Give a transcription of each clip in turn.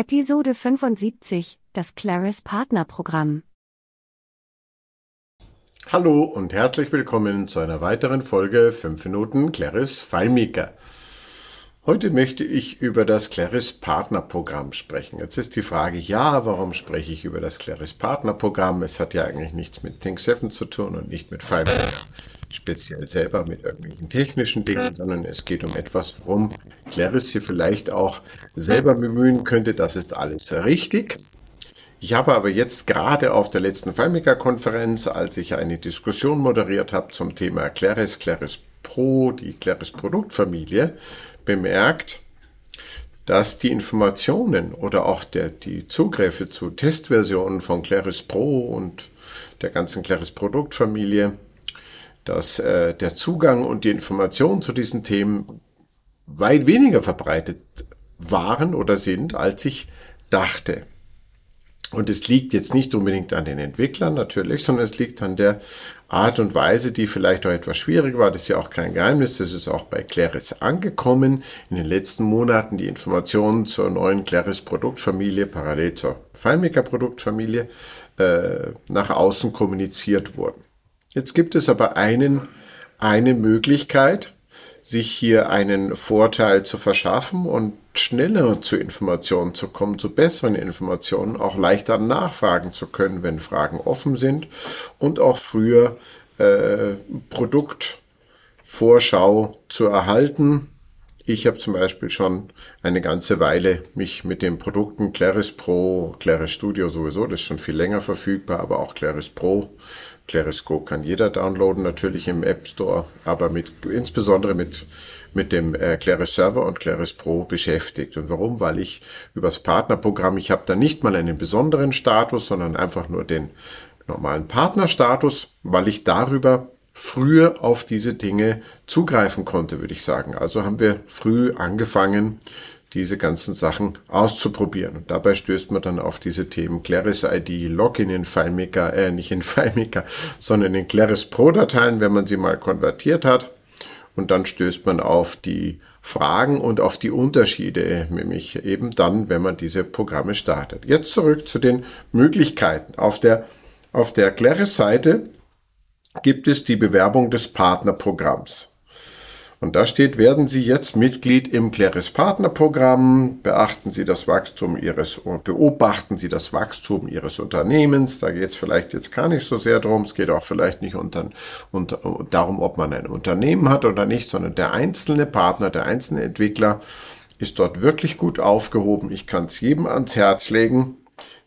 Episode 75, das Claris Partnerprogramm. Hallo und herzlich willkommen zu einer weiteren Folge 5 Minuten Claris FileMaker. Heute möchte ich über das Claris Partnerprogramm sprechen. Jetzt ist die Frage, ja, warum spreche ich über das Claris Partnerprogramm? Es hat ja eigentlich nichts mit Think7 zu tun und nicht mit FileMaker speziell selber mit irgendwelchen technischen Dingen, sondern es geht um etwas, worum Claris hier vielleicht auch selber bemühen könnte. Das ist alles richtig. Ich habe aber jetzt gerade auf der letzten FileMaker-Konferenz, als ich eine Diskussion moderiert habe zum Thema Claris, Claris Pro, die Claris Produktfamilie, bemerkt, dass die Informationen oder auch der, die Zugriffe zu Testversionen von Claris Pro und der ganzen Claris Produktfamilie dass äh, der Zugang und die Informationen zu diesen Themen weit weniger verbreitet waren oder sind, als ich dachte. Und es liegt jetzt nicht unbedingt an den Entwicklern natürlich, sondern es liegt an der Art und Weise, die vielleicht auch etwas schwierig war. Das ist ja auch kein Geheimnis. Das ist auch bei Claris angekommen. In den letzten Monaten die Informationen zur neuen Claris Produktfamilie parallel zur FileMaker Produktfamilie äh, nach außen kommuniziert wurden. Jetzt gibt es aber einen, eine Möglichkeit, sich hier einen Vorteil zu verschaffen und schneller zu Informationen zu kommen, zu besseren Informationen, auch leichter nachfragen zu können, wenn Fragen offen sind und auch früher äh, Produktvorschau zu erhalten. Ich habe zum Beispiel schon eine ganze Weile mich mit den Produkten Claris Pro, Claris Studio sowieso, das ist schon viel länger verfügbar, aber auch Claris Pro Clarisco kann jeder downloaden, natürlich im App Store, aber mit, insbesondere mit, mit dem äh, Claris Server und Claris Pro beschäftigt. Und warum? Weil ich übers Partnerprogramm, ich habe da nicht mal einen besonderen Status, sondern einfach nur den normalen Partnerstatus, weil ich darüber früher auf diese Dinge zugreifen konnte, würde ich sagen. Also haben wir früh angefangen, diese ganzen Sachen auszuprobieren. Und dabei stößt man dann auf diese Themen Claris ID, Login in FileMaker, äh, nicht in FileMaker, sondern in Claris Pro Dateien, wenn man sie mal konvertiert hat. Und dann stößt man auf die Fragen und auf die Unterschiede, nämlich eben dann, wenn man diese Programme startet. Jetzt zurück zu den Möglichkeiten. Auf der, auf der Claris Seite gibt es die Bewerbung des Partnerprogramms. Und da steht, werden Sie jetzt Mitglied im Claris Partnerprogramm, beachten Sie das Wachstum Ihres, beobachten Sie das Wachstum Ihres Unternehmens. Da geht es vielleicht jetzt gar nicht so sehr darum, es geht auch vielleicht nicht unter, unter, darum, ob man ein Unternehmen hat oder nicht, sondern der einzelne Partner, der einzelne Entwickler ist dort wirklich gut aufgehoben. Ich kann es jedem ans Herz legen.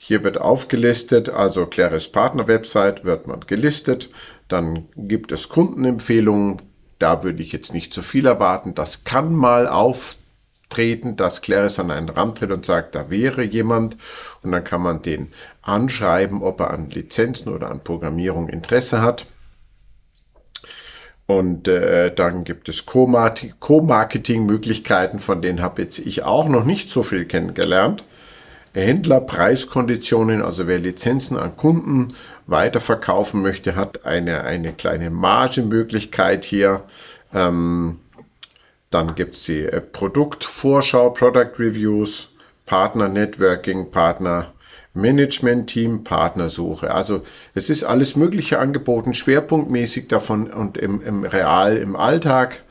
Hier wird aufgelistet, also Claris Partner Website wird man gelistet. Dann gibt es Kundenempfehlungen, da würde ich jetzt nicht zu viel erwarten. Das kann mal auftreten, dass Claris an einen Rand tritt und sagt, da wäre jemand und dann kann man den anschreiben, ob er an Lizenzen oder an Programmierung Interesse hat. Und äh, dann gibt es Co-Marketing-Möglichkeiten, von denen habe jetzt ich auch noch nicht so viel kennengelernt. Händler, Preiskonditionen, also wer Lizenzen an Kunden weiterverkaufen möchte, hat eine, eine kleine Margemöglichkeit hier. Ähm, dann gibt es die äh, Produktvorschau, Product Reviews, Partner Networking, Partner Management Team, Partnersuche. Also es ist alles Mögliche angeboten, schwerpunktmäßig davon und im, im Real, im Alltag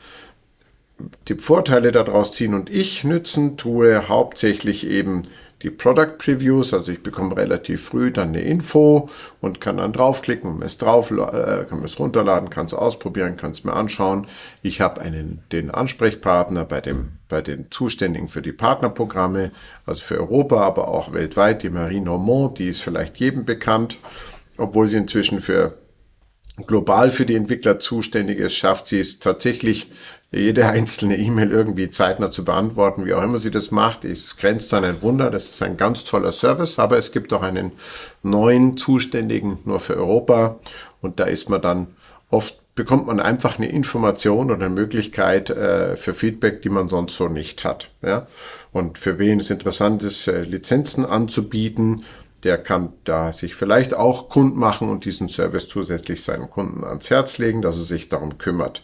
die Vorteile daraus ziehen und ich nützen tue hauptsächlich eben die Product Previews, also ich bekomme relativ früh dann eine Info und kann dann draufklicken es drauf, äh, kann es runterladen, kann es ausprobieren, kann es mir anschauen. Ich habe einen, den Ansprechpartner bei dem, bei den Zuständigen für die Partnerprogramme, also für Europa, aber auch weltweit, die Marie Normand, die ist vielleicht jedem bekannt, obwohl sie inzwischen für global für die Entwickler zuständig ist, schafft sie es tatsächlich, jede einzelne E-Mail irgendwie zeitnah zu beantworten, wie auch immer sie das macht. Es grenzt an ein Wunder, das ist ein ganz toller Service, aber es gibt auch einen neuen Zuständigen nur für Europa und da ist man dann oft bekommt man einfach eine Information oder eine Möglichkeit äh, für Feedback, die man sonst so nicht hat. Ja? Und für wen es interessant ist, äh, Lizenzen anzubieten, der kann da sich vielleicht auch Kund machen und diesen Service zusätzlich seinen Kunden ans Herz legen, dass er sich darum kümmert.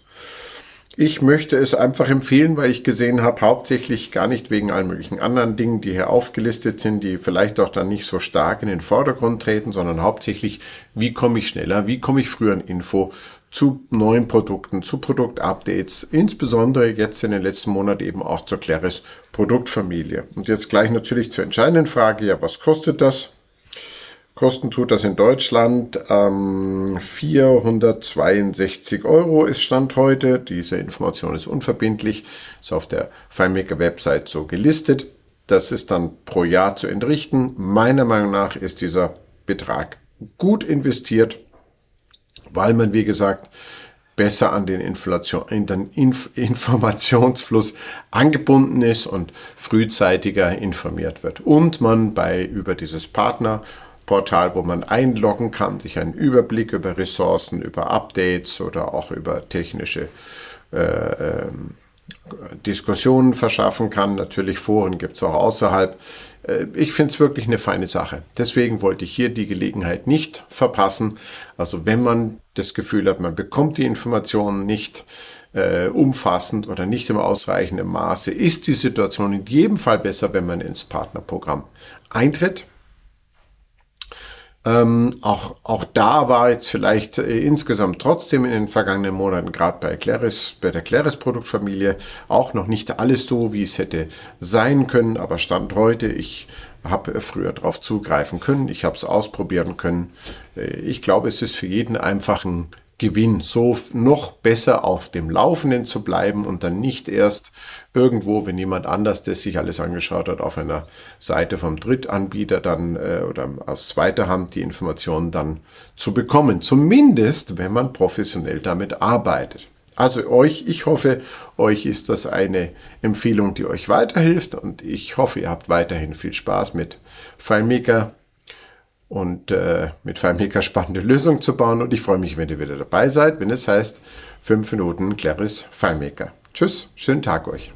Ich möchte es einfach empfehlen, weil ich gesehen habe, hauptsächlich gar nicht wegen allen möglichen anderen Dingen, die hier aufgelistet sind, die vielleicht auch dann nicht so stark in den Vordergrund treten, sondern hauptsächlich, wie komme ich schneller, wie komme ich früher an Info zu neuen Produkten, zu Produktupdates, insbesondere jetzt in den letzten Monaten eben auch zur Claris Produktfamilie. Und jetzt gleich natürlich zur entscheidenden Frage, ja, was kostet das? Kosten tut das in Deutschland ähm, 462 Euro ist Stand heute. Diese Information ist unverbindlich, ist auf der FileMaker Website so gelistet. Das ist dann pro Jahr zu entrichten. Meiner Meinung nach ist dieser Betrag gut investiert, weil man, wie gesagt, besser an den, Inflation, in den Inf Informationsfluss angebunden ist und frühzeitiger informiert wird. Und man bei über dieses Partner Portal, wo man einloggen kann, sich einen Überblick über Ressourcen, über Updates oder auch über technische äh, äh, Diskussionen verschaffen kann. Natürlich Foren gibt es auch außerhalb. Äh, ich finde es wirklich eine feine Sache. Deswegen wollte ich hier die Gelegenheit nicht verpassen. Also wenn man das Gefühl hat, man bekommt die Informationen nicht äh, umfassend oder nicht im ausreichenden Maße, ist die Situation in jedem Fall besser, wenn man ins Partnerprogramm eintritt. Ähm, auch, auch da war jetzt vielleicht äh, insgesamt trotzdem in den vergangenen Monaten, gerade bei Claris, bei der Claris Produktfamilie, auch noch nicht alles so, wie es hätte sein können. Aber Stand heute, ich habe früher darauf zugreifen können, ich habe es ausprobieren können. Äh, ich glaube, es ist für jeden einfach ein Gewinn, so noch besser auf dem Laufenden zu bleiben und dann nicht erst irgendwo, wenn jemand anders das sich alles angeschaut hat, auf einer Seite vom Drittanbieter dann äh, oder aus zweiter Hand die Informationen dann zu bekommen. Zumindest, wenn man professionell damit arbeitet. Also euch, ich hoffe, euch ist das eine Empfehlung, die euch weiterhilft und ich hoffe, ihr habt weiterhin viel Spaß mit FileMaker und äh, mit FileMaker spannende Lösungen zu bauen. Und ich freue mich, wenn ihr wieder dabei seid, wenn es heißt 5 Minuten Claris FileMaker. Tschüss, schönen Tag euch.